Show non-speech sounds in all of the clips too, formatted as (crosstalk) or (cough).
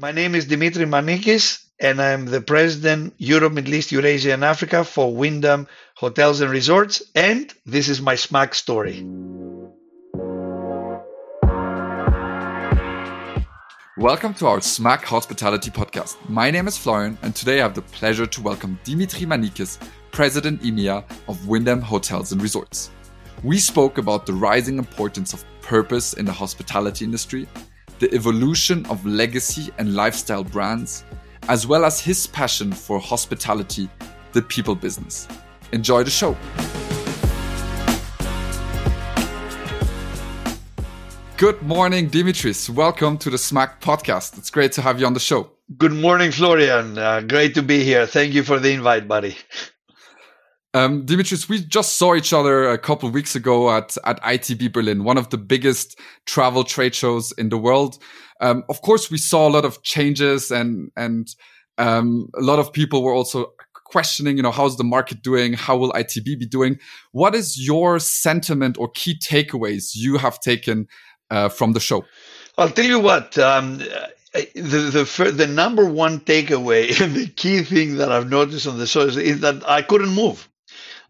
My name is Dimitri Manikis, and I'm the president, Europe, Middle East, Eurasia, and Africa for Wyndham Hotels and Resorts. And this is my smack story. Welcome to our Smack Hospitality Podcast. My name is Florian, and today I have the pleasure to welcome Dimitri Manikis, President EMEA of Wyndham Hotels and Resorts. We spoke about the rising importance of purpose in the hospitality industry the evolution of legacy and lifestyle brands, as well as his passion for hospitality, the people business. Enjoy the show. Good morning, Dimitris. Welcome to the SMAC podcast. It's great to have you on the show. Good morning, Florian. Uh, great to be here. Thank you for the invite, buddy. Um, Dimitris, we just saw each other a couple of weeks ago at, at ITB Berlin, one of the biggest travel trade shows in the world. Um, of course, we saw a lot of changes and, and, um, a lot of people were also questioning, you know, how's the market doing? How will ITB be doing? What is your sentiment or key takeaways you have taken uh, from the show? I'll tell you what. Um, the the the number one takeaway, (laughs) the key thing that I've noticed on the show is, is that I couldn't move.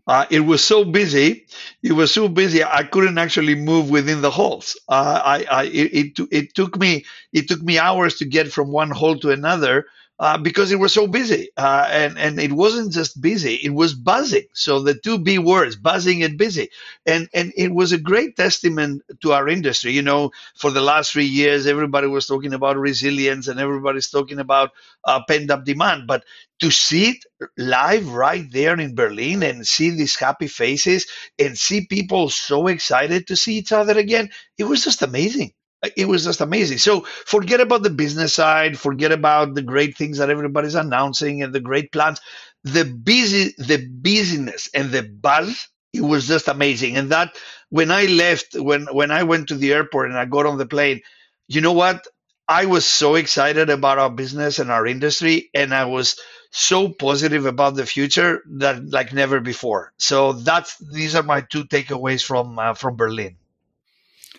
Uh, it was so busy. It was so busy. I couldn't actually move within the halls. Uh, I, I it, it, it took me it took me hours to get from one hall to another uh, because it was so busy. Uh, and, and it wasn't just busy, it was buzzing. So the two B words, buzzing and busy. And, and it was a great testament to our industry. You know, for the last three years, everybody was talking about resilience and everybody's talking about uh, pent up demand. But to see it live right there in Berlin and see these happy faces and see people so excited to see each other again, it was just amazing it was just amazing. So forget about the business side, forget about the great things that everybody's announcing and the great plans. The busy, the busyness and the buzz, it was just amazing. And that when I left, when when I went to the airport and I got on the plane, you know what? I was so excited about our business and our industry, and I was so positive about the future that like never before. So that's these are my two takeaways from uh, from Berlin.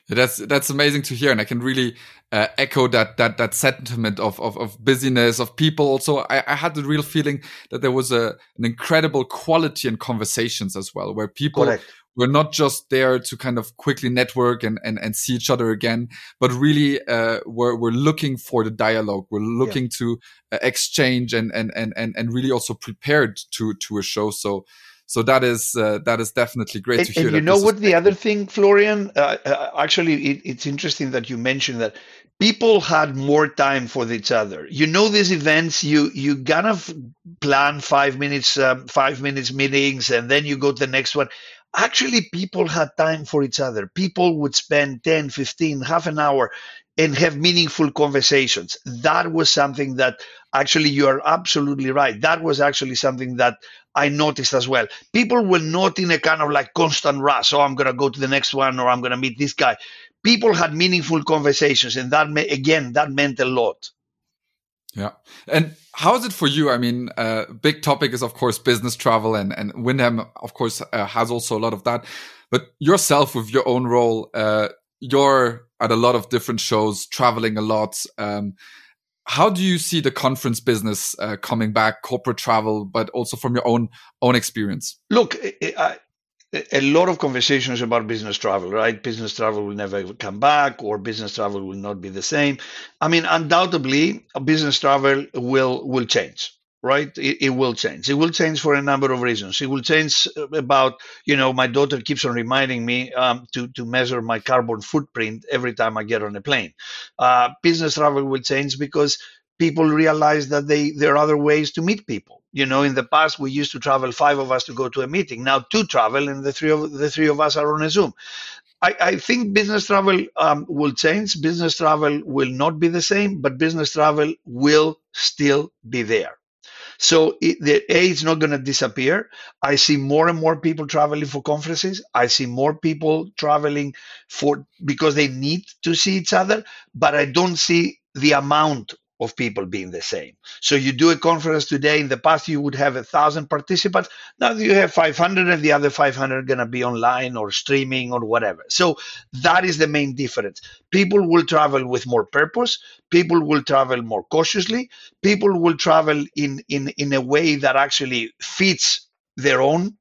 That's that's amazing to hear, and I can really uh, echo that that that sentiment of of, of busyness of people. Also, I, I, had the real feeling that there was a an incredible quality in conversations as well, where people Correct. were not just there to kind of quickly network and and, and see each other again, but really uh, were were looking for the dialogue. We're looking yeah. to uh, exchange and, and and and and really also prepared to to a show. So so that is uh, that is definitely great and, to hear. And you know what? The other thing, Florian, uh, uh, actually, it, it's interesting that you mentioned that people had more time for each other. You know, these events, you you kind of plan five minutes, um, five minutes meetings, and then you go to the next one. Actually, people had time for each other. People would spend 10, 15, half an hour and have meaningful conversations. That was something that actually you are absolutely right. That was actually something that I noticed as well. People were not in a kind of like constant rush. Oh, I'm going to go to the next one or I'm going to meet this guy. People had meaningful conversations. And that, again, that meant a lot. Yeah. And how is it for you? I mean, uh, big topic is, of course, business travel and, and Wyndham, of course, uh, has also a lot of that. But yourself with your own role, uh, you're at a lot of different shows, traveling a lot. Um, how do you see the conference business uh, coming back, corporate travel, but also from your own own experience? Look, I, a lot of conversations about business travel, right? Business travel will never come back, or business travel will not be the same. I mean, undoubtedly, business travel will will change right? It, it, will change. It will change for a number of reasons. It will change about you know my daughter keeps on reminding me um, to to measure my carbon footprint every time i get on a plane. Uh, business travel will change because people realize that they there are other ways to meet people. You know in the past we used to travel five of us to go to a meeting. Now two travel and the three of the three of us are on a zoom. I, I think business travel um, will change. Business travel will not be the same, but business travel will still be there so it, the A is not going to disappear. I see more and more people traveling for conferences. I see more people traveling for because they need to see each other, but I don't see the amount of people being the same. So you do a conference today. In the past, you would have a thousand participants. Now you have 500, and the other 500 are going to be online or streaming or whatever. So that is the main difference. People will travel with more purpose. People will travel more cautiously. People will travel in in in a way that actually fits their own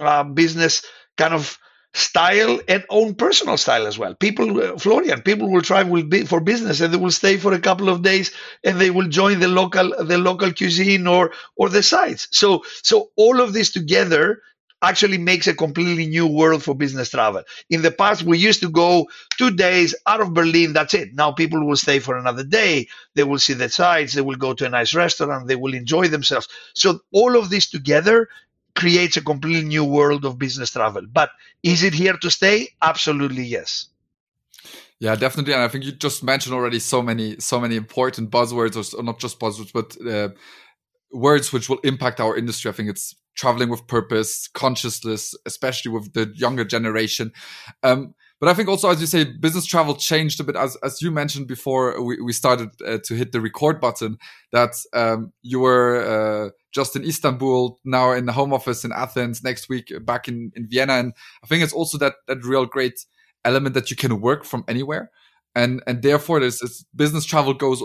uh, business kind of style and own personal style as well. People, uh, Florian, people will travel for business and they will stay for a couple of days and they will join the local the local cuisine or or the sites. So so all of this together actually makes a completely new world for business travel. In the past, we used to go two days out of Berlin. That's it. Now people will stay for another day. They will see the sights. They will go to a nice restaurant. They will enjoy themselves. So all of this together creates a completely new world of business travel. But is it here to stay? Absolutely yes. Yeah, definitely. And I think you just mentioned already so many, so many important buzzwords, or not just buzzwords, but uh, words which will impact our industry. I think it's traveling with purpose, consciousness, especially with the younger generation. Um, but I think also, as you say, business travel changed a bit. As as you mentioned before, we, we started uh, to hit the record button. That um, you were uh, just in Istanbul, now in the home office in Athens, next week back in, in Vienna, and I think it's also that that real great element that you can work from anywhere, and and therefore this business travel goes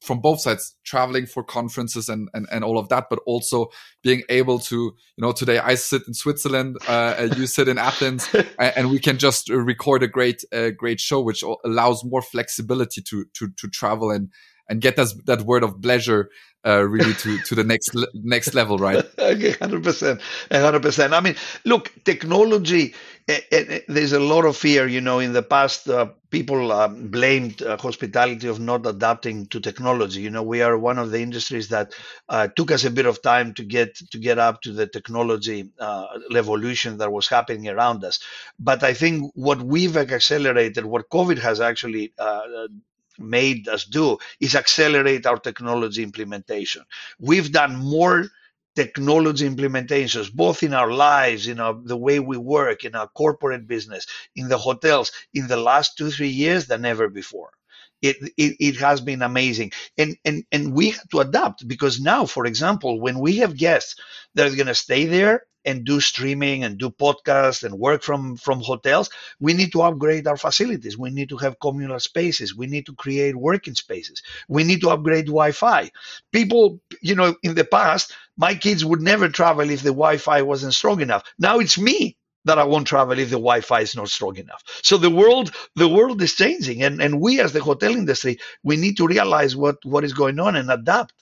from both sides traveling for conferences and, and and all of that but also being able to you know today i sit in switzerland uh, you sit in athens (laughs) and we can just record a great uh, great show which allows more flexibility to to to travel and and get us that word of pleasure uh, really to to the next next level, right? (laughs) okay, hundred percent, hundred percent. I mean, look, technology. It, eh, it, eh, eh, there's a lot of fear. You know, in the past, uh, people um, blamed uh, hospitality of not adapting to technology. You know, we are one of the industries that uh, took us a bit of time to get to get up to the technology uh, revolution that was happening around us. But I think what we've accelerated, what COVID has actually uh, made us do is accelerate our technology implementation. We've done more technology implementations, both in our lives, in our, the way we work, in our corporate business, in the hotels, in the last two, three years than ever before. It, it, it has been amazing. And, and, and we had to adapt because now, for example, when we have guests that are going to stay there and do streaming and do podcasts and work from from hotels we need to upgrade our facilities. We need to have communal spaces. We need to create working spaces. We need to upgrade wi-fi. People you know in the past my kids would never travel if the wi-fi wasn't strong enough. Now it's me that I won't travel if the Wi-Fi is not strong enough. So the world, the world is changing, and, and we as the hotel industry, we need to realize what, what is going on and adapt.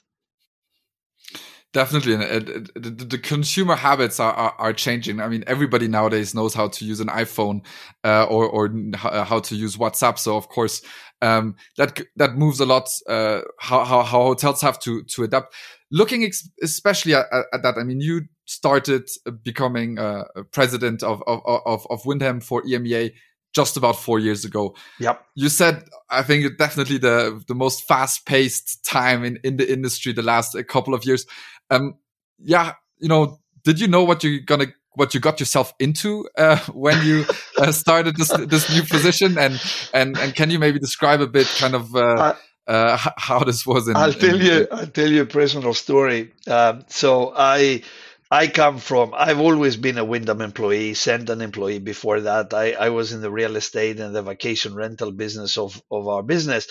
Definitely, and the, consumer habits are, are, are changing. I mean, everybody nowadays knows how to use an iPhone uh, or or uh, how to use WhatsApp. So of course, um, that that moves a lot. Uh, how, how, how hotels have to to adapt. Looking ex- especially at, at, that, I mean, you started becoming uh, president of of of, of Wyndham for EMEA just about four years ago. Yep. You said I think definitely the the most fast paced time in in the industry the last couple of years. Um, yeah, you know, did you know what you're gonna what you got yourself into uh, (laughs) when you uh, started this this new position, and and and can you maybe describe a bit kind of uh, uh how this was? In, I'll tell in, you. I'll tell you a personal story. Um, so I. I come from, I've always been a Wyndham employee, Cendant employee before that. I, I was in the real estate and the vacation rental business of, of our business.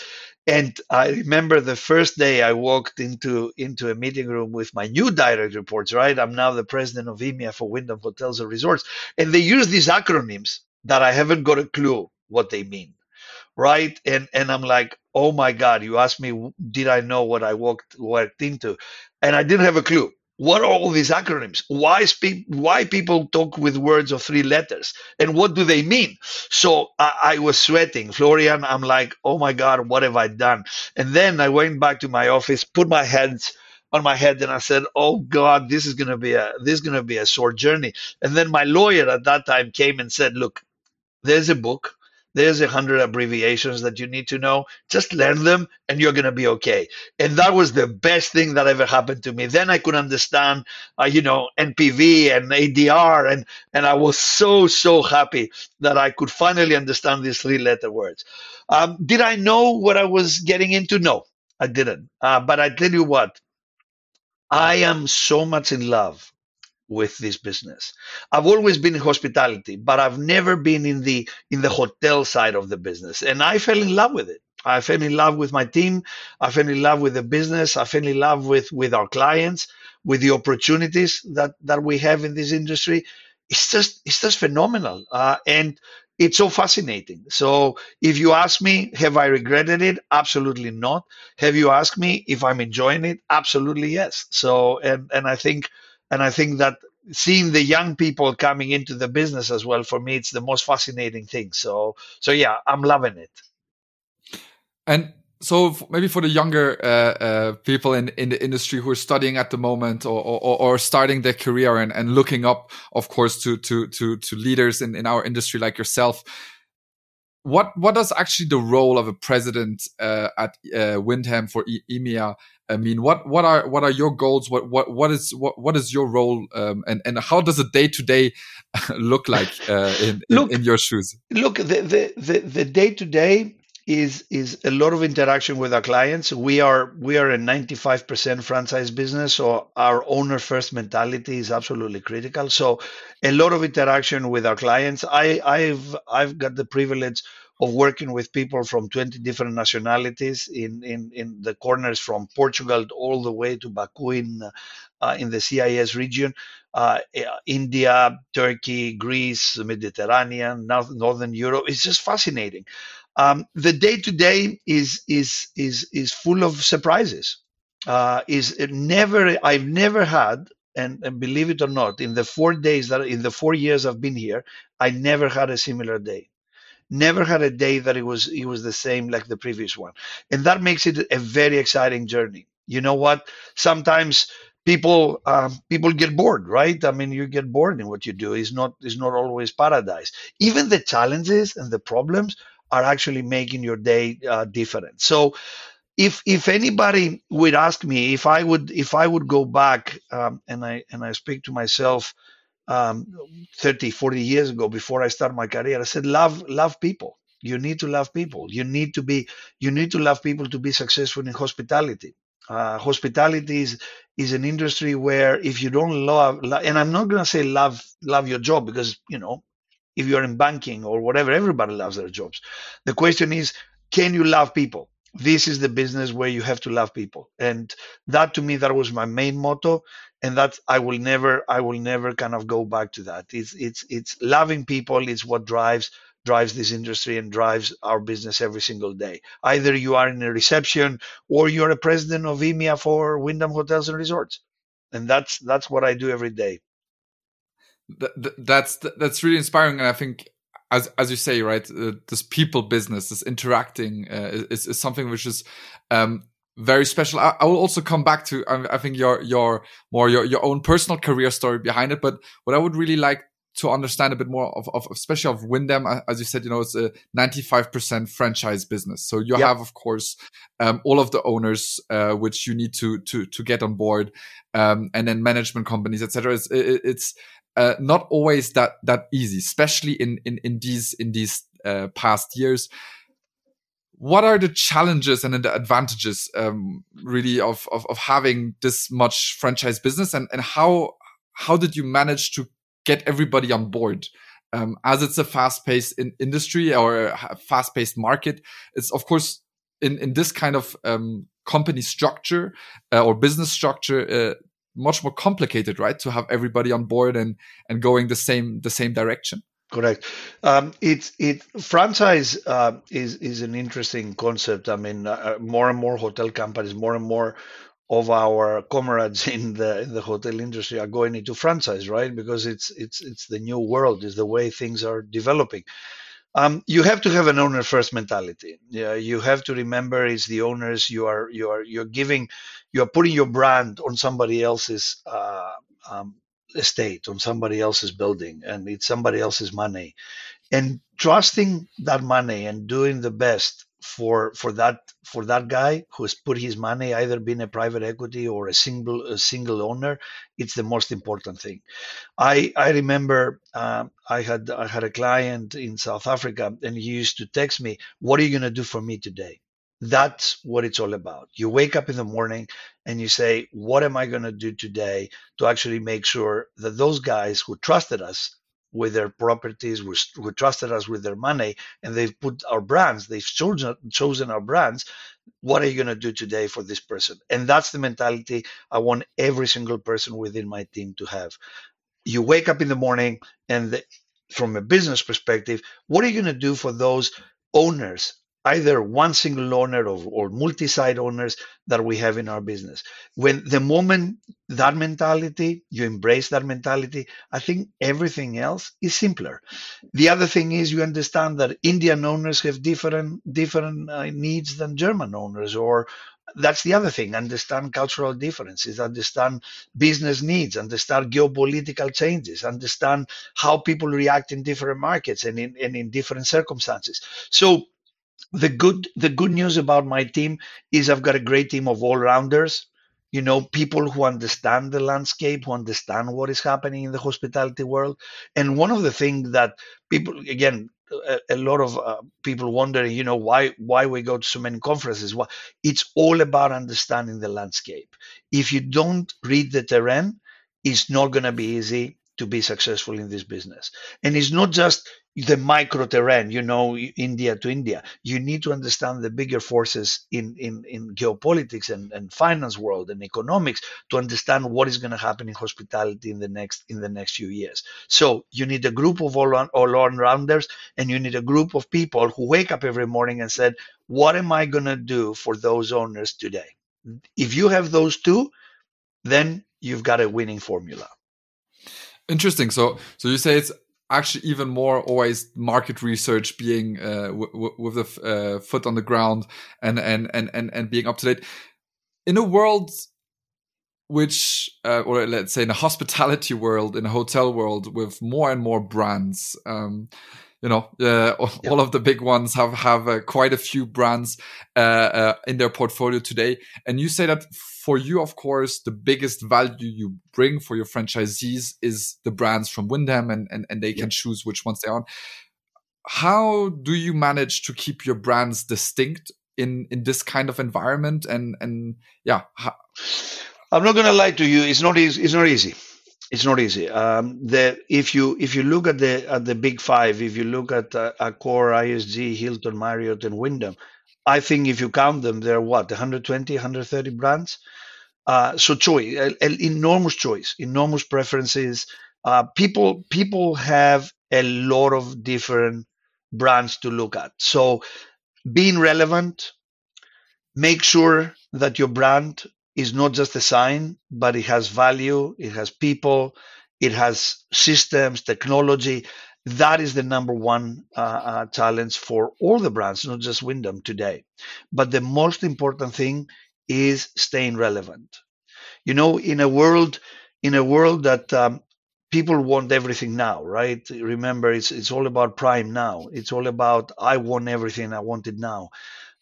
And I remember the first day I walked into into a meeting room with my new direct reports. Right, I'm now the president of EMEA for Wyndham Hotels and Resorts, and they use these acronyms that I haven't got a clue what they mean. Right, and and I'm like, oh my god, you asked me, did I know what I walked walked into, and I didn't have a clue what are all these acronyms? Why? Why people talk with words of three letters? And what do they mean? So I, I, was sweating, Florian. I'm like, oh my god, what have I done? And then I went back to my office, put my hands on my head, and I said, oh god, this is gonna be a this is gonna be a short journey. And then my lawyer at that time came and said, look, there's a book there's a hundred abbreviations that you need to know. Just learn them and you're going to be okay. And that was the best thing that ever happened to me. Then I could understand, uh, you know, NPV and ADR. And, and I was so, so happy that I could finally understand these three letter words. Um, did I know what I was getting into? No. I didn't. Uh, but I tell you what, I am so much in love with this business. I've always been in hospitality, but I've never been in the in the hotel side of the business. And I fell in love with it. I fell in love with my team. I fell in love with the business. I fell in love with with our clients, with the opportunities that that we have in this industry. It's just it's just phenomenal, uh, and it's so fascinating. So if you ask me, have I regretted it? Absolutely not. Have you asked me if I'm enjoying it? Absolutely yes. So and and I think and I think that seeing the young people coming into the business as well for me it's the most fascinating thing. So so yeah, I'm loving it. And so maybe for the younger uh, uh, people in, in the industry who are studying at the moment or, or, or starting their career and, and looking up, of course, to to to to leaders in, in our industry like yourself, what what does actually the role of a president uh, at uh, Wyndham for e EMEA I mean, what what are what are your goals? What what what is what what is your role, um, and and how does a day to day look like uh, in, look, in, in your shoes? Look, the the the day to day is is a lot of interaction with our clients. We are we are a 95% franchise business, so our owner first mentality is absolutely critical. So a lot of interaction with our clients. I I've I've got the privilege of working with people from 20 different nationalities in, in, in the corners from Portugal all the way to Baku in, uh, in the CIS region, uh, India, Turkey, Greece, Mediterranean, Northern Europe. It's just fascinating. Um, the day to day is is is is full of surprises. Uh, is never I've never had and, and, believe it or not, in the four days that in the four years I've been here, I never had a similar day never had a day that it was it was the same like the previous one. And that makes it a very exciting journey. You know what? Sometimes people um, people get bored right? I mean you get bored in what you do is not is not always paradise. Even the challenges and the problems are actually making your day uh, different. So if if anybody would ask me if i would if i would go back um, and i and i speak to myself um, 30, 40 years ago before I started my career. I said, love, love people. You need to love people. You need to be, you need to love people to be successful in hospitality. Uh, hospitality is, is an industry where if you don't love, and I'm not going to say love, love your job because, you know, if you're in banking or whatever, everybody loves their jobs. The question is, can you love people? This is the business where you have to love people. And that to me, that was my main motto and that I will never I will never kind of go back to that. It's it's it's loving people is what drives drives this industry and drives our business every single day. Either you are in a reception or you're a president of EMEA for Wyndham Hotels and Resorts, and that's that's what I do every day. That's that's really inspiring, and I think as as you say, right, uh, this people business, this interacting, uh, is, is something which is um, very special. I, I, will also come back to I, I, think your your more your your own personal career story behind it. But what I would really like to understand a bit more of, of especially of Wyndham, as you said, you know, it's a 95% franchise business. So you yep. have, of course, um, all of the owners, uh, which you need to, to, to get on board, um, and then management companies, etc. It's, it, it's, uh, not always that, that easy, especially in, in, in these, in these, uh, past years. What are the challenges and the advantages um, really of, of, of having this much franchise business? And, and how how did you manage to get everybody on board? Um, as it's a fast-paced in industry or a fast-paced market it's of course in, in this kind of um, company structure uh, or business structure uh, much more complicated right to have everybody on board and and going the same the same direction Correct. Um, it it franchise uh, is is an interesting concept. I mean, uh, more and more hotel companies, more and more of our comrades (laughs) in the in the hotel industry are going into franchise, right? Because it's it's it's the new world, is the way things are developing. Um, you have to have an owner first mentality. Yeah, you have to remember it's the owners. You are you are you're giving, you are putting your brand on somebody else's uh, um, estate on somebody else's building and it's somebody else's money and trusting that money and doing the best for for that for that guy who has put his money either being a private equity or a single a single owner it's the most important thing i i remember uh, i had i had a client in south africa and he used to text me what are you going to do for me today That's what it's all about. You wake up in the morning and you say, What am I going to do today to actually make sure that those guys who trusted us with their properties, who, trusted us with their money, and they've put our brands, they've chosen, chosen our brands. What are you going to do today for this person? And that's the mentality I want every single person within my team to have. You wake up in the morning, and the, from a business perspective, what are you going to do for those owners either one single owner or, or multi-site owners that we have in our business. When the moment that mentality, you embrace that mentality, I think everything else is simpler. The other thing is you understand that Indian owners have different different uh, needs than German owners, or that's the other thing. Understand cultural differences, understand business needs, understand geopolitical changes, understand how people react in different markets and in, and in different circumstances. So the good the good news about my team is I've got a great team of all rounders. You know, people who understand the landscape, who understand what is happening in the hospitality world. And one of the things that people, again, a, a lot of uh, people wondering, you know, why why we go to so many conferences. Well, it's all about understanding the landscape. If you don't read the terrain, it's not going to be easy to be successful in this business. And it's not just the micro terrain, you know, India to India. You need to understand the bigger forces in, in, in geopolitics and, and finance world and economics to understand what is going to happen in hospitality in the next in the next few years. So you need a group of all all rounders and you need a group of people who wake up every morning and said, What am I gonna do for those owners today? If you have those two, then you've got a winning formula. Interesting. So, so you say it's actually even more always market research being uh, with the uh, foot on the ground and, and and and and being up to date. In a world which uh, or let's say in a hospitality world in a hotel world with more and more brands um, you know, uh, all of the big ones have have uh, quite a few brands uh, uh, in their portfolio today. And you say that for you, of course, the biggest value you bring for your franchisees is the brands from Wyndham, and and, and they can choose which ones they are. How do you manage to keep your brands distinct in in this kind of environment? And and yeah. I'm not going to lie to you. It's not easy. It's not easy it's not easy. Um, the, if you if you look at the at the big five, if you look at uh, Accor, IHG, Hilton, Marriott, and Wyndham, I think if you count them, they're what 120, 130 brands. Uh, so choice, an enormous choice, enormous preferences. Uh, people people have a lot of different brands to look at. So being relevant, make sure that your brand is not just a sign, but it has value, it has people, it has systems, technology. That is the number one uh, uh, challenge for all the brands, not just Wyndham today. But the most important thing is staying relevant. You know, in a world, in a world that um, people want everything now, right? Remember, it's it's all about prime now. It's all about I want everything, I want it now.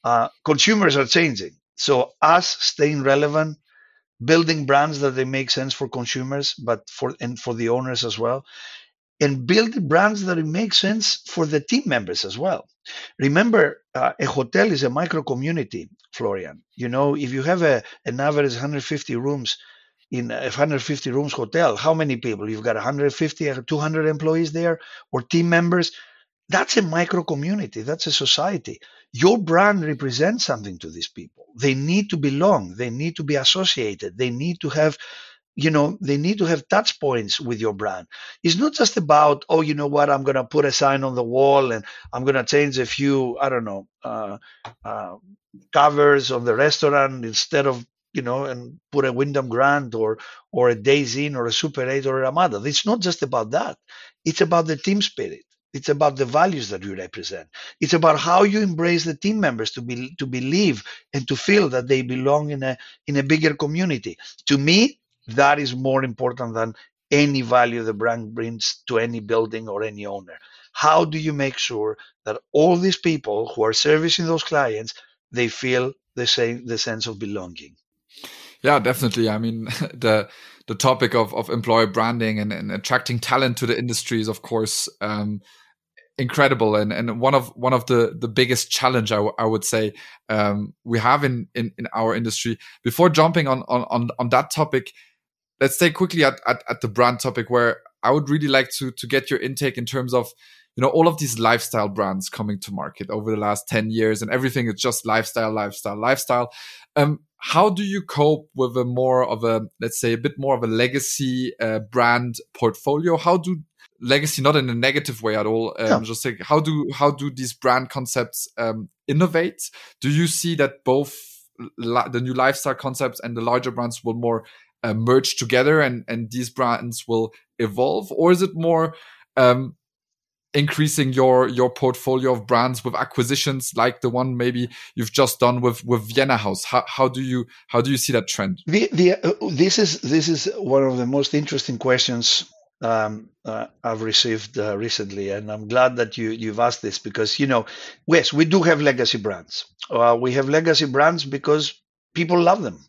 Uh, consumers are changing so us staying relevant, building brands that they make sense for consumers, but for and for the owners as well, and build brands that it makes sense for the team members as well. Remember, uh, a hotel is a micro community, Florian. You know, if you have a an average 150 rooms in a 150 rooms hotel, how many people? You've got 150, 200 employees there or team members. That's a micro community. That's a society. Your brand represents something to these people. They need to belong. They need to be associated. They need to have, you know, they need to have touch points with your brand. It's not just about, oh, you know what, I'm going to put a sign on the wall and I'm going to change a few, I don't know, uh, uh, covers of the restaurant instead of you know, and put a Wyndham Grand or or a Days Inn or a Super 8 or a Ramada. It's not just about that. It's about the team spirit. It's about the values that you represent. It's about how you embrace the team members to be to believe and to feel that they belong in a in a bigger community. To me, that is more important than any value the brand brings to any building or any owner. How do you make sure that all these people who are servicing those clients they feel the same the sense of belonging? Yeah, definitely. I mean, (laughs) the the topic of, of employer branding and, and attracting talent to the industry is, of course, um, incredible. And and one of one of the the biggest challenge I, I would say um, we have in, in in our industry before jumping on on on, that topic let's stay quickly at, at at the brand topic where i would really like to to get your intake in terms of you know all of these lifestyle brands coming to market over the last 10 years and everything is just lifestyle lifestyle lifestyle. Um how do you cope with a more of a let's say a bit more of a legacy uh, brand portfolio? How do legacy not in a negative way at all. Um, yeah. just like how do how do these brand concepts um, innovate? Do you see that both the new lifestyle concepts and the larger brands will more uh, merge together and and these brands will evolve? Or is it more um, increasing your your portfolio of brands with acquisitions like the one maybe you've just done with with Vienna House? How, how do you how do you see that trend? The, the, uh, this is this is one of the most interesting questions um, uh, I've received uh, recently, and I'm glad that you you've asked this because you know, yes, we do have legacy brands. Uh, we have legacy brands because people love them.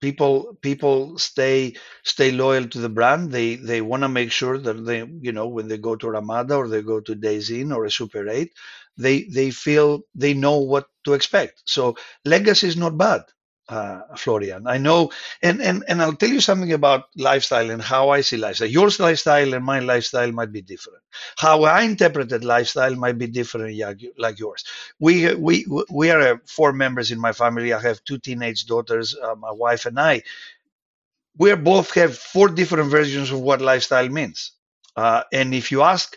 People people stay stay loyal to the brand. They they want to make sure that they you know when they go to Ramada or they go to Days Inn or a Super Eight, they they feel they know what to expect. So legacy is not bad uh, Florian. I know, and, and and I'll tell you something about lifestyle and how I see lifestyle. Your lifestyle and my lifestyle might be different. How I interpreted lifestyle might be different, like yours. We we we are uh, four members in my family. I have two teenage daughters, uh, my wife and I. We both have four different versions of what lifestyle means. Uh, and if you ask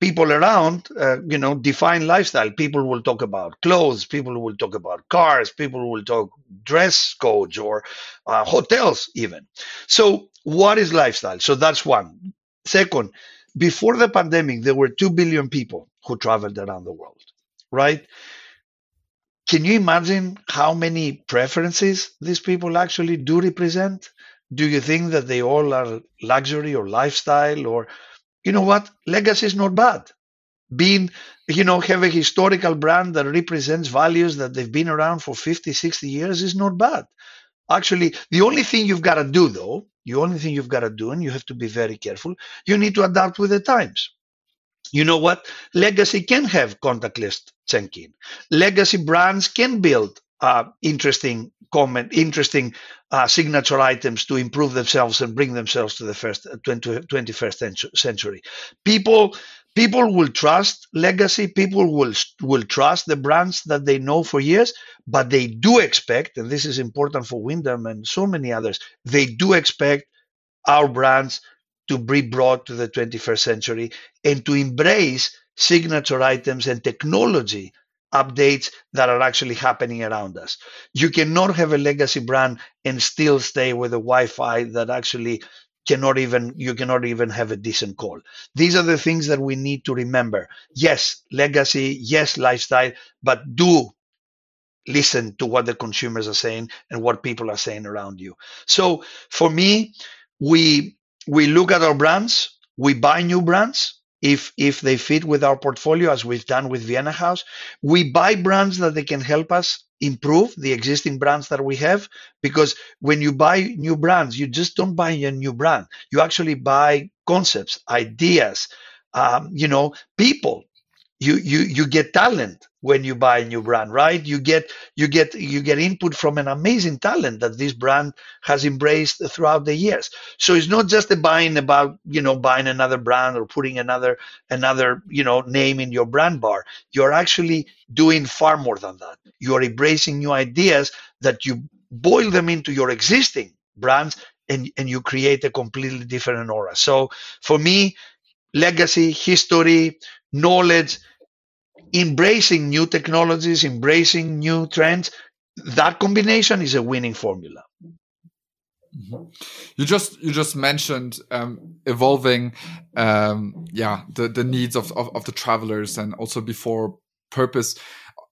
people around, uh, you know, define lifestyle. People will talk about clothes. People will talk about cars. People will talk dress codes or uh, hotels, even. So, what is lifestyle? So that's one. Second, before the pandemic, there were two billion people who traveled around the world, right? Can you imagine how many preferences these people actually do represent? Do you think that they all are luxury or lifestyle or you know what? Legacy is not bad. Being, you know, have a historical brand that represents values that they've been around for 50, 60 years is not bad. Actually, the only thing you've got to do, though, the only thing you've got to do, and you have to be very careful, you need to adapt with the times. You know what? Legacy can have contactless check-in. Legacy brands can build uh, interesting comment, interesting uh, signature items to improve themselves and bring themselves to the first 20, uh, 21st century. People people will trust legacy. People will will trust the brands that they know for years, but they do expect, and this is important for Wyndham and so many others. They do expect our brands to be brought to the 21st century and to embrace signature items and technology updates that are actually happening around us. You cannot have a legacy brand and still stay with a Wi-Fi that actually cannot even you cannot even have a decent call. These are the things that we need to remember. Yes, legacy, yes, lifestyle, but do listen to what the consumers are saying and what people are saying around you. So for me, we we look at our brands, we buy new brands, if if they fit with our portfolio as we've done with Vienna House. We buy brands that they can help us improve the existing brands that we have because when you buy new brands, you just don't buy a new brand. You actually buy concepts, ideas, um, you know, people you you you get talent when you buy a new brand right? You get you get you get input from an amazing talent that this brand has embraced throughout the years. So it's not just a buying about you know buying another brand or putting another another you know name in your brand bar. You're actually doing far more than that. You're embracing new ideas that you boil them into your existing brands and and you create a completely different aura. So for me legacy history knowledge, embracing new technologies, embracing new trends. That combination is a winning formula. Mm-hmm. You just you just mentioned um, evolving, um, yeah, the the needs of, of, of the travelers and also before purpose.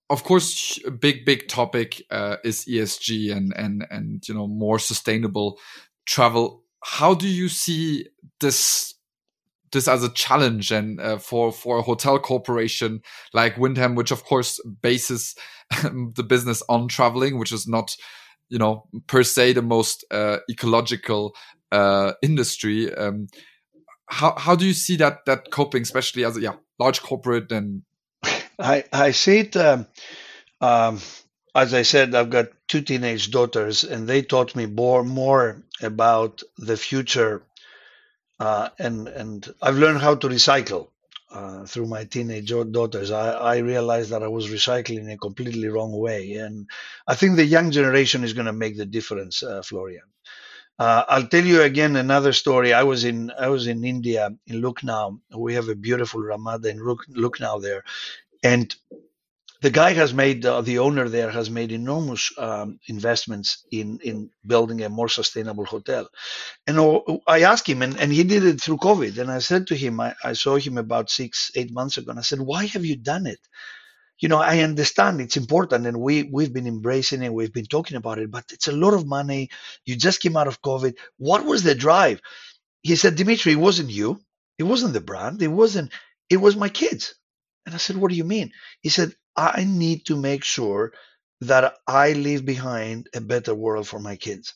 Of course, a big big topic uh, is ESG and and and you know more sustainable travel. How do you see this this as a challenge and uh, for for a hotel corporation like Wyndham, which of course bases (laughs) the business on traveling, which is not you know per se the most uh, ecological uh, industry. Um, how how do you see that that coping, especially as a yeah large corporate and (laughs) I I see it. Um, um, as I said, I've got two teenage daughters, and they taught me more more about the future, uh, and and I've learned how to recycle uh, through my teenage daughters. I, I realized that I was recycling in a completely wrong way, and I think the young generation is going to make the difference, uh, Florian. Uh, I'll tell you again another story. I was in I was in India in Lucknow. We have a beautiful Ramada in Lucknow there, and the guy has made uh, the owner there has made enormous um, investments in in building a more sustainable hotel. And i asked him and, and he did it through covid. And i said to him I, I saw him about six eight months ago and i said why have you done it? You know i understand it's important and we we've been embracing it we've been talking about it but it's a lot of money. You just came out of covid. What was the drive? He said dimitri it wasn't you. It wasn't the brand. It wasn't it was my kids and I said, What do you mean? He said, I need to make sure that I leave behind a better world for my kids.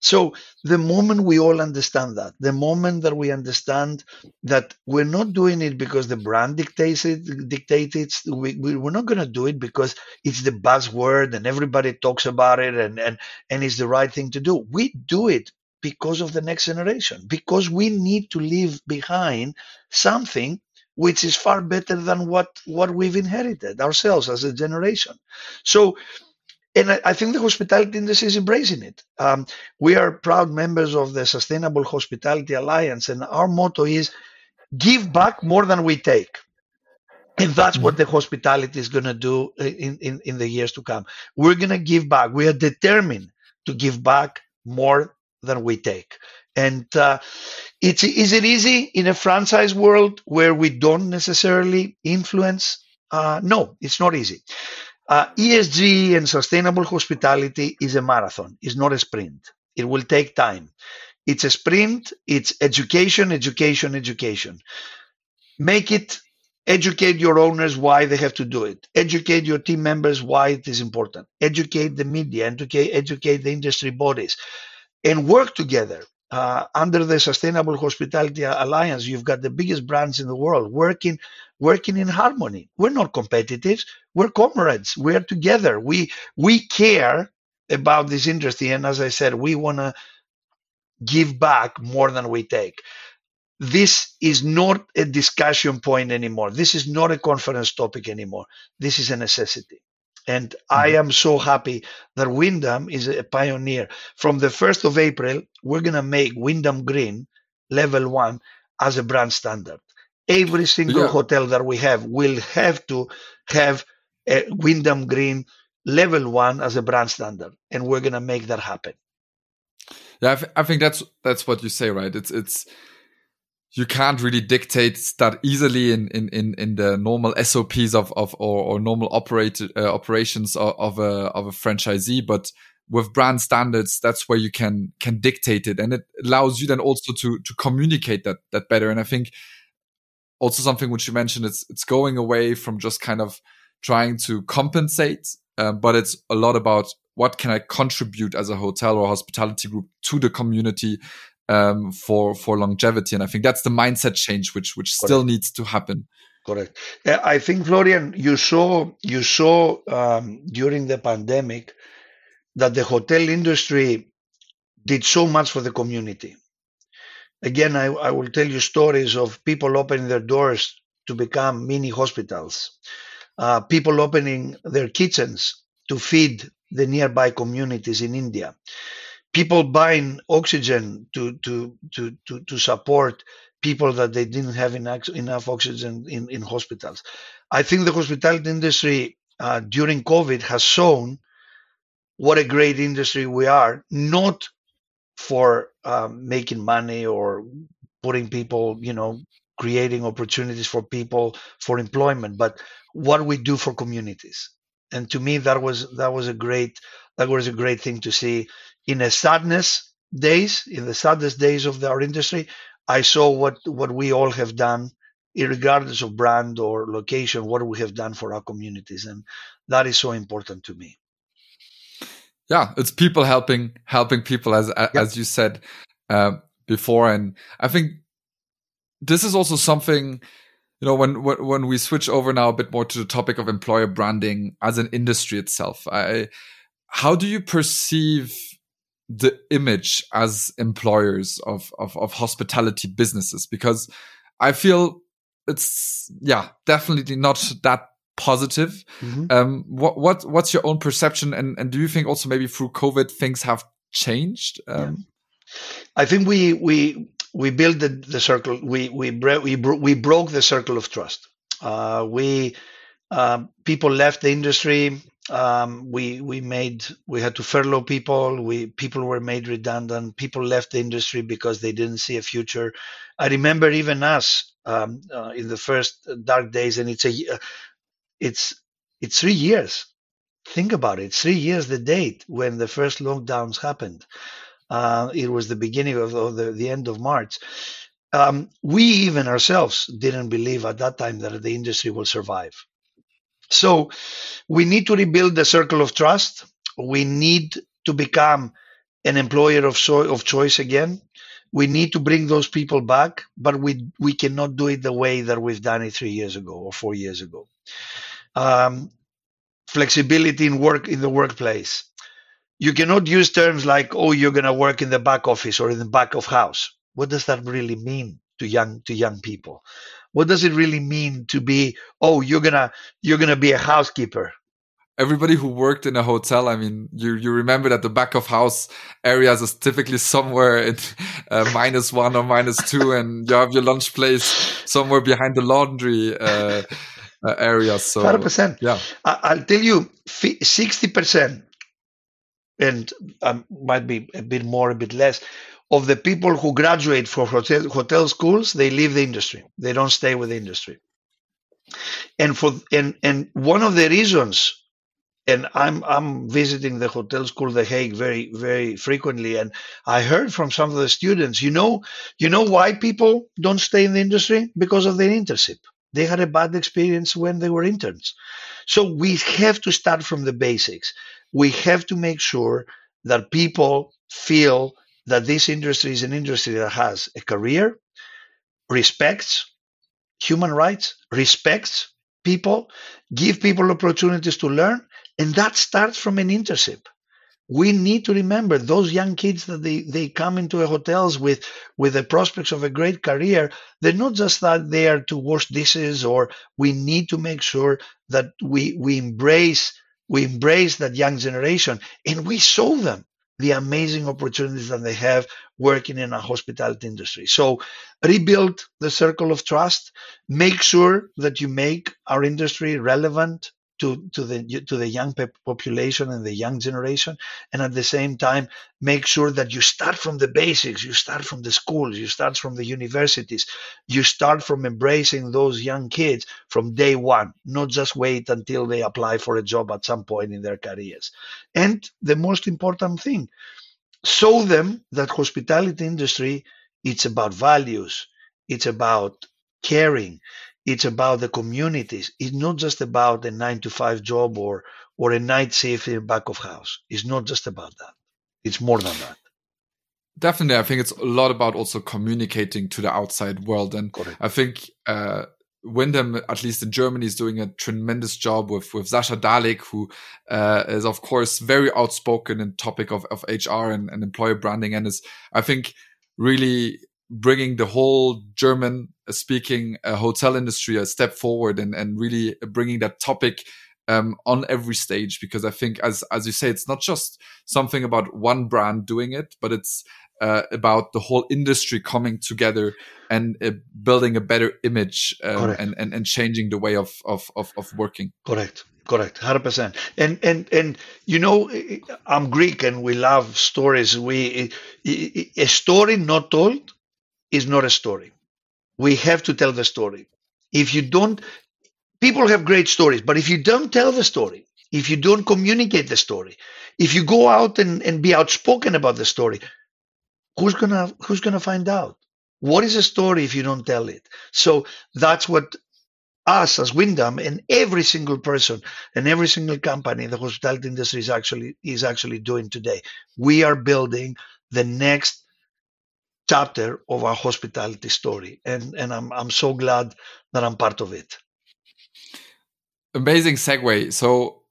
So the moment we all understand that, the moment that we understand that we're not doing it because the brand dictates it, dictates it, we, we, we're not going to do it because it's the buzzword and everybody talks about it and, and, and it's the right thing to do. We do it because of the next generation, because we need to leave behind something which is far better than what what we've inherited ourselves as a generation. So, and I, I think the hospitality industry is embracing it. Um, we are proud members of the Sustainable Hospitality Alliance, and our motto is give back more than we take. And that's what the hospitality is going to do in, in, in the years to come. We're going to give back. We are determined to give back more than we take. And uh, it's is it easy in a franchise world where we don't necessarily influence? Uh, no, it's not easy. Uh, ESG and sustainable hospitality is a marathon. It's not a sprint. It will take time. It's a sprint. It's education, education, education. Make it educate your owners why they have to do it. Educate your team members why it is important. Educate the media, educate, educate the industry bodies, and work together uh, under the Sustainable Hospitality Alliance, you've got the biggest brands in the world working working in harmony. We're not competitors. We're comrades. We're together. We we care about this industry, and as I said, we want to give back more than we take. This is not a discussion point anymore. This is not a conference topic anymore. This is a necessity. And mm-hmm. I am so happy that Wyndham is a pioneer. From the 1st of April, we're going to make Wyndham Green level one as a brand standard. Every single yeah. hotel that we have will have to have a Wyndham Green level one as a brand standard. And we're going to make that happen. Yeah, I, th- I think that's that's what you say, right? It's it's you can't really dictate that easily in, in, in, in the normal SOPs of, of or, or normal operate, uh, operations of, of, a, of a franchisee. But with brand standards, that's where you can, can dictate it. And it allows you then also to, to communicate that, that better. And I think also something which you mentioned, it's, it's going away from just kind of trying to compensate, uh, but it's a lot about what can I contribute as a hotel or hospitality group to the community um, for for longevity. And I think that's the mindset change which which Correct. still needs to happen. Correct. I think Florian, you saw you saw um, during the pandemic that the hotel industry did so much for the community. Again, I, I will tell you stories of people opening their doors to become mini hospitals, uh, people opening their kitchens to feed the nearby communities in India people buying oxygen to to to to, to support people that they didn't have enough, oxygen in, in hospitals. I think the hospitality industry uh, during COVID has shown what a great industry we are, not for um, making money or putting people, you know, creating opportunities for people for employment, but what we do for communities. And to me, that was that was a great that was a great thing to see in the sadness days, in the saddest days of our industry, I saw what what we all have done, regardless of brand or location, what we have done for our communities, and that is so important to me. Yeah, it's people helping helping people, as as you said uh, before, and I think this is also something you know when when we switch over now a bit more to the topic of employer branding as an industry itself i how do you perceive the image as employers of, of, of hospitality businesses because i feel it's yeah definitely not that positive mm-hmm. um what what what's your own perception and and do you think also maybe through covid things have changed um, yeah. i think we we we built the, the circle. We we we we broke the circle of trust. Uh, we uh, people left the industry. Um, we we made we had to furlough people. We people were made redundant. People left the industry because they didn't see a future. I remember even us um, uh, in the first dark days, and it's a it's it's three years. Think about it. Three years the date when the first lockdowns happened. Uh, it was the beginning of, of the, the end of March. Um, we even ourselves didn't believe at that time that the industry will survive. So we need to rebuild the circle of trust. We need to become an employer of, so, of choice again. We need to bring those people back, but we we cannot do it the way that we've done it three years ago or four years ago. Um, flexibility in work in the workplace you cannot use terms like, oh, you're going to work in the back office or in the back of house. What does that really mean to young to young people? What does it really mean to be, oh, you're gonna you're gonna be a housekeeper? Everybody who worked in a hotel, I mean, you you remember that the back of house areas is typically somewhere in uh, minus one or minus two, and you have your lunch place somewhere behind the laundry. Uh, uh, area. So, 100%. Yeah. I, will tell you, 60% and um, might be a bit more, a bit less, of the people who graduate from hotel, hotel schools, they leave the industry. They don't stay with the industry. And for and and one of the reasons, and I'm I'm visiting the hotel school The Hague very very frequently, and I heard from some of the students, you know, you know why people don't stay in the industry because of their internship. They had a bad experience when they were interns. So we have to start from the basics we have to make sure that people feel that this industry is an industry that has a career, respects human rights, respects people, give people opportunities to learn, and that starts from an internship. We need to remember those young kids that they, they come into hotels with with the prospects of a great career. They're not just that they are to wash dishes, or we need to make sure that we we embrace we embrace that young generation and we show them the amazing opportunities that they have working in a hospitality industry. So rebuild the circle of trust, make sure that you make our industry relevant to, to the to the young population and the young generation and at the same time make sure that you start from the basics you start from the schools you start from the universities you start from embracing those young kids from day one not just wait until they apply for a job at some point in their careers. And the most important thing show them that hospitality industry it's about values it's about caring it's about the communities. It's not just about a nine to five job or or a night shift in back of house. It's not just about that. It's more than that. Definitely, I think it's a lot about also communicating to the outside world, and Correct. I think uh, Wyndham, at least in Germany, is doing a tremendous job with with Sasha Dalik, who uh, is of course very outspoken in topic of, of HR and, and employer branding, and is I think really bringing the whole German speaking uh, hotel industry a step forward and, and really bringing that topic um, on every stage because I think as as you say it's not just something about one brand doing it but it's uh, about the whole industry coming together and uh, building a better image um, and, and and changing the way of of of, of working. Correct. Correct. 100% and and and you know i'm greek and we love stories. We a story not told is not a story. We have to tell the story. If you don't, people have great stories, but if you don't tell the story, if you don't communicate the story, if you go out and, and be outspoken about the story, who's gonna who's gonna find out? What is a story if you don't tell it? So that's what us as Wyndham and every single person and every single company in the hospitality industry is actually is actually doing today. We are building the next chapter of our hospitality story, and and I'm I'm so glad that I'm part of it. Amazing segue. So,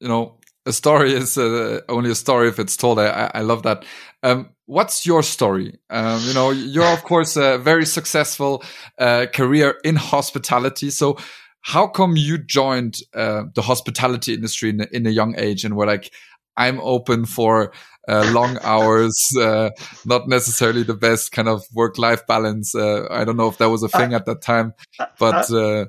you know, a story is uh, only a story if it's told. I, I love that. Um, what's your story? Um, you know, you're of course a very successful uh, career in hospitality. So, how come you joined uh, the hospitality industry in, in, a young age and were like, I'm open for uh, long hours, (laughs) uh, not necessarily the best kind of work life balance. Uh, I don't know if that was a thing at that time, but I,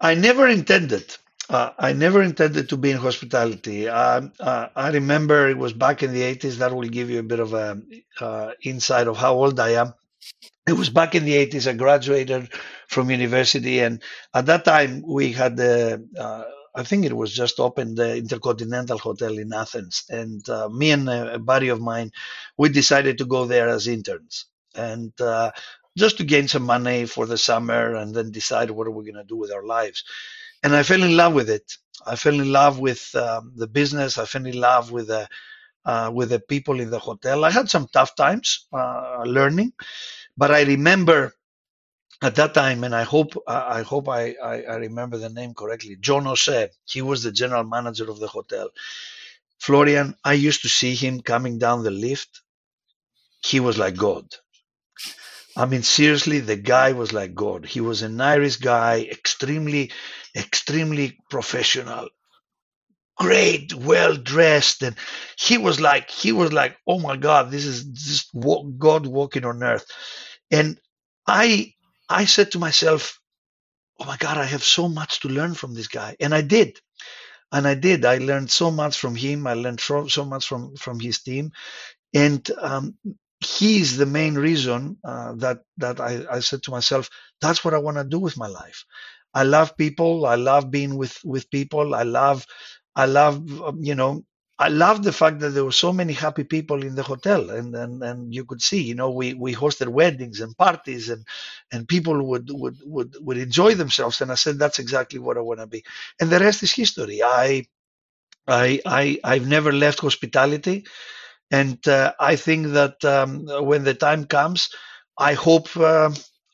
I never intended uh, I never intended to be in hospitality. Uh, uh, I remember it was back in the 80s. That will give you a bit of an uh, insight of how old I am. It was back in the 80s. I graduated from university, and at that time we had the. Uh, I think it was just opened the Intercontinental Hotel in Athens, and uh, me and a, buddy of mine, we decided to go there as interns, and just to gain some money for the summer, and then decide what are we going to do with our lives and I fell in love with it. I fell in love with um, the business. I fell in love with the uh, with the people in the hotel. I had some tough times uh, learning, but I remember at that time, and I hope I hope I, I, I remember the name correctly. John Ose. He was the general manager of the hotel. Florian, I used to see him coming down the lift. He was like God. I mean, seriously, the guy was like God. He was an Irish guy, extremely, extremely professional, great, well dressed, and he was like, he was like, oh my God, this is just God walking on earth. And I, I said to myself, oh my God, I have so much to learn from this guy, and I did. And I did. I learned so much from him. I learned so, so much from from his team, and um, he is the main reason uh, that that I, I said to myself, that's what I want to do with my life. I love people. I love being with with people. I love, I love, um, you know, I love the fact that there were so many happy people in the hotel, and and, and you could see, you know, we, we hosted weddings and parties, and and people would would would would enjoy themselves. And I said, that's exactly what I want to be. And the rest is history. I I I I've never left hospitality. And uh, I think that um, when the time comes, I hope uh,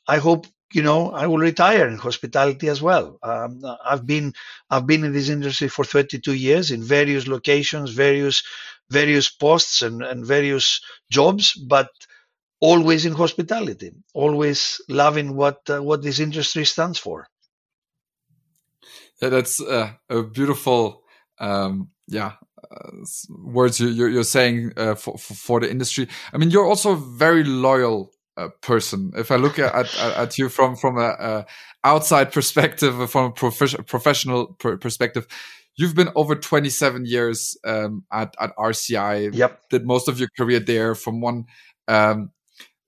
I hope you know I will retire in hospitality as well. Um, I've been I've been in this industry for 32 years in various locations, various various posts and, and various jobs, but always in hospitality, always loving what uh, what this industry stands for. Yeah, that's uh, a beautiful um, yeah uh, words you're, you're saying uh, for, for the industry. I mean, you're also very loyal uh, person. If I look at, at, at you from from a, a, outside perspective, from a prof professional perspective, you've been over 27 years um, at at RCI. Yep, did most of your career there from one. Um,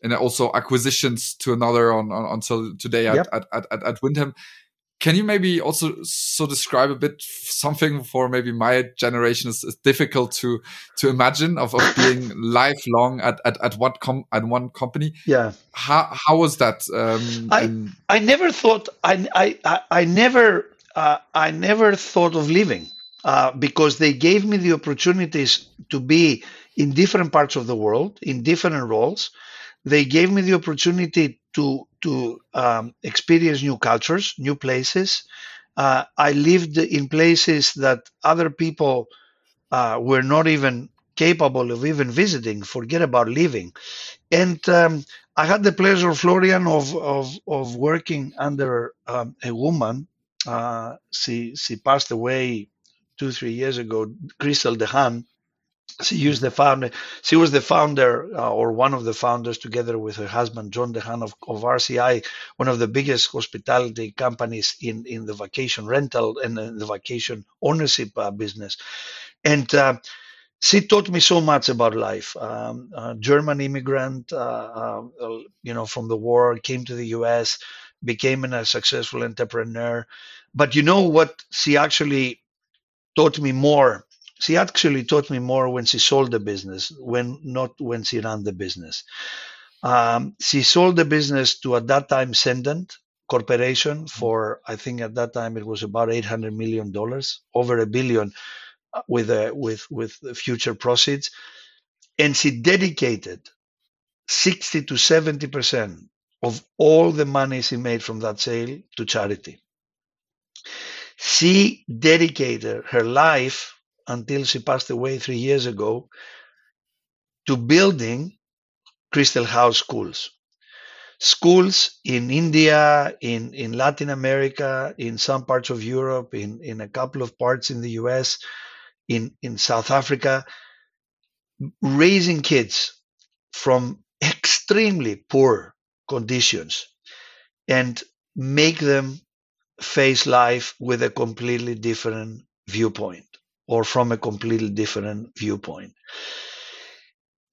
and also acquisitions to another on, on until today at, yep. at, at, at, Wyndham. Can you maybe also so describe a bit something for maybe my generation is, is difficult to to imagine of, of being (laughs) lifelong at, at, at what com at one company? Yeah. How how was that? Um, I I never thought I I I never uh, I never thought of leaving uh, because they gave me the opportunities to be in different parts of the world in different roles. They gave me the opportunity to to um, experience new cultures, new places. Uh, I lived in places that other people uh, were not even capable of even visiting. Forget about living. And um, I had the pleasure, Florian, of of, of working under um, a woman. Uh, she she passed away two three years ago, Christel DeHaan, she used the founder. She was the founder uh, or one of the founders, together with her husband Jon DeHaan of, of RCI, one of the biggest hospitality companies in in the vacation rental and the vacation ownership uh, business. And uh, she taught me so much about life. Um, German immigrant, uh, uh, you know, from the war, came to the U.S., became a successful entrepreneur. But you know what? She actually taught me more she actually taught me more when she sold the business, when not when she ran the business. Um, she sold the business to at that time Cendant Corporation mm-hmm. for I think at that time it was about eight hundred million dollars, over a billion, uh, with a, with with future proceeds, and she dedicated 60 to 70% of all the money she made from that sale to charity. She dedicated her life until she passed away three years ago to building Christel House schools. Schools in India, in, in Latin America, in some parts of Europe, in, in a couple of parts in the US, in, in South Africa, raising kids from extremely poor conditions and make them face life with a completely different viewpoint or from a completely different viewpoint.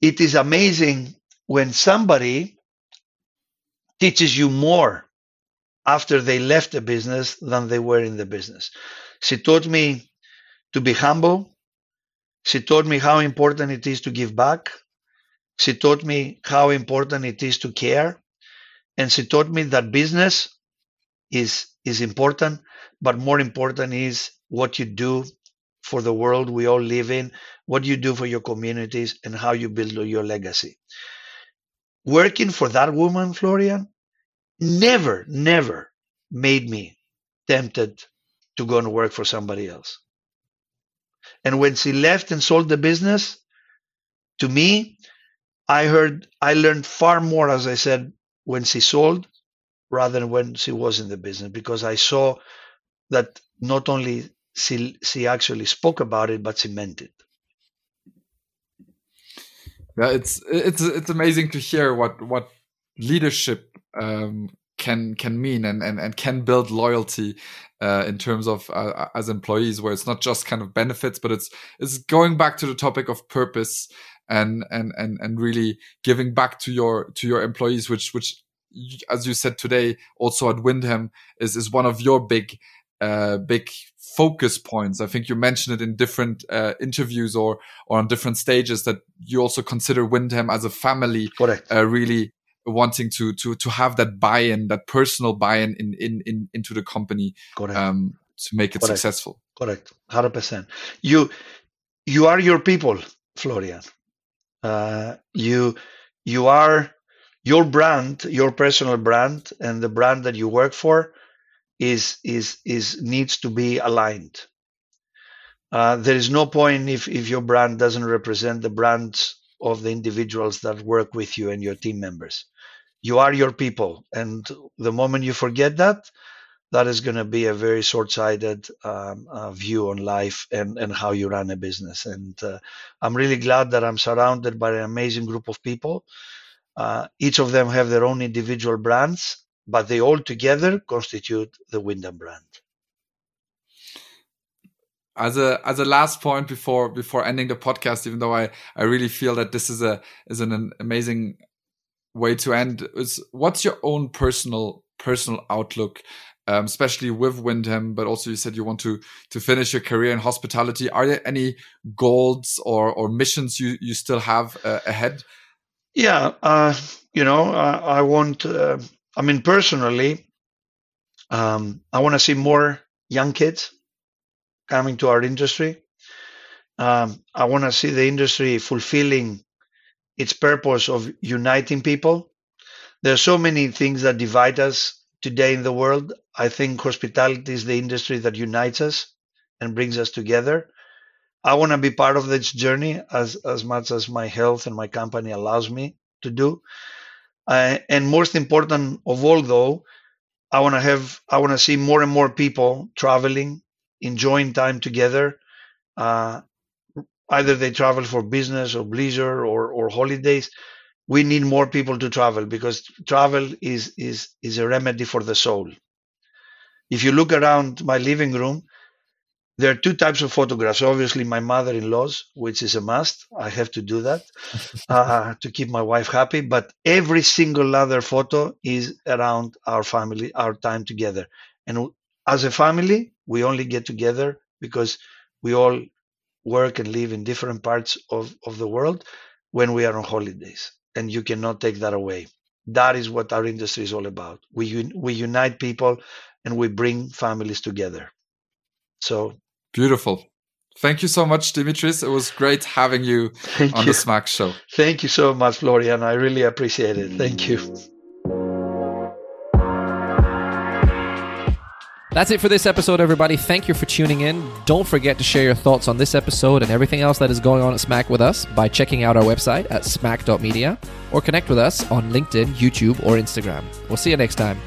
It is amazing when somebody teaches you more after they left the business than they were in the business. She taught me to be humble. She taught me how important it is to give back. She taught me how important it is to care. And she taught me that business is, is important, but more important is what you do for the world we all live in, what you do for your communities, and how you build your legacy. Working for that woman, Florian, never, never made me tempted to go and work for somebody else. And when she left and sold the business, to me, I heard, I learned far more, as I said, when she sold rather than when she was in the business, because I saw that not only she, she actually spoke about it, but she meant it. Yeah, it's it's it's amazing to hear what what leadership um, can can mean and and, and can build loyalty uh, in terms of uh, as employees, where it's not just kind of benefits, but it's it's going back to the topic of purpose and and and and really giving back to your to your employees, which which as you said today, also at Wyndham is is one of your big uh, big focus points. I think you mentioned it in different uh, interviews or or on different stages that you also consider Wyndham as a family. Correct. Uh, really wanting to to to have that buy-in, that personal buy-in in in, in into the company. Correct. Um, to make it Correct. successful. Correct. Hundred percent. You you are your people, Florian. Uh, you you are your brand, your personal brand, and the brand that you work for is is is needs to be aligned. Uh, there is no point if if your brand doesn't represent the brands of the individuals that work with you and your team members. You are your people, and the moment you forget that, that is going to be a very short-sighted um, uh, view on life and, and how you run a business. And uh, I'm really glad that I'm surrounded by an amazing group of people. Uh, each of them have their own individual brands, but they all together constitute the Wyndham brand. As a as a last point before before ending the podcast, even though I I really feel that this is a is an amazing way to end, is what's your own personal personal outlook um, especially with Wyndham, but also you said you want to to finish your career in hospitality. Are there any goals or or missions you you still have uh, ahead? Yeah, uh, you know, I, I want. Uh, I mean, personally, um, I want to see more young kids coming to our industry. Um, I want to see the industry fulfilling its purpose of uniting people. There are so many things that divide us today in the world. I think hospitality is the industry that unites us and brings us together. I want to be part of this journey as, as much as my health and my company allows me to do. Uh, and most important of all, though, I want to have, I want to see more and more people traveling, enjoying time together. Uh, either they travel for business or leisure or, or holidays we need more people to travel because travel is is is a remedy for the soul. If you look around my living room, there are two types of photographs. Obviously, my mother-in-law's, which is a must. I have to do that (laughs) uh, to keep my wife happy. But every single other photo is around our family, our time together. And as a family, we only get together because we all work and live in different parts of, of the world when we are on holidays and you cannot take that away. That is what our industry is all about. We we unite people and we bring families together. So beautiful, Thank you so much, Dimitris. It was great having you Thank on you. the Smack Show. Thank you so much, Florian. I really appreciate it. Thank you. That's it for this episode, everybody. Thank you for tuning in. Don't forget to share your thoughts on this episode and everything else that is going on at Smack with us by checking out our website at smack.media or connect with us on LinkedIn, YouTube, or Instagram. We'll see you next time.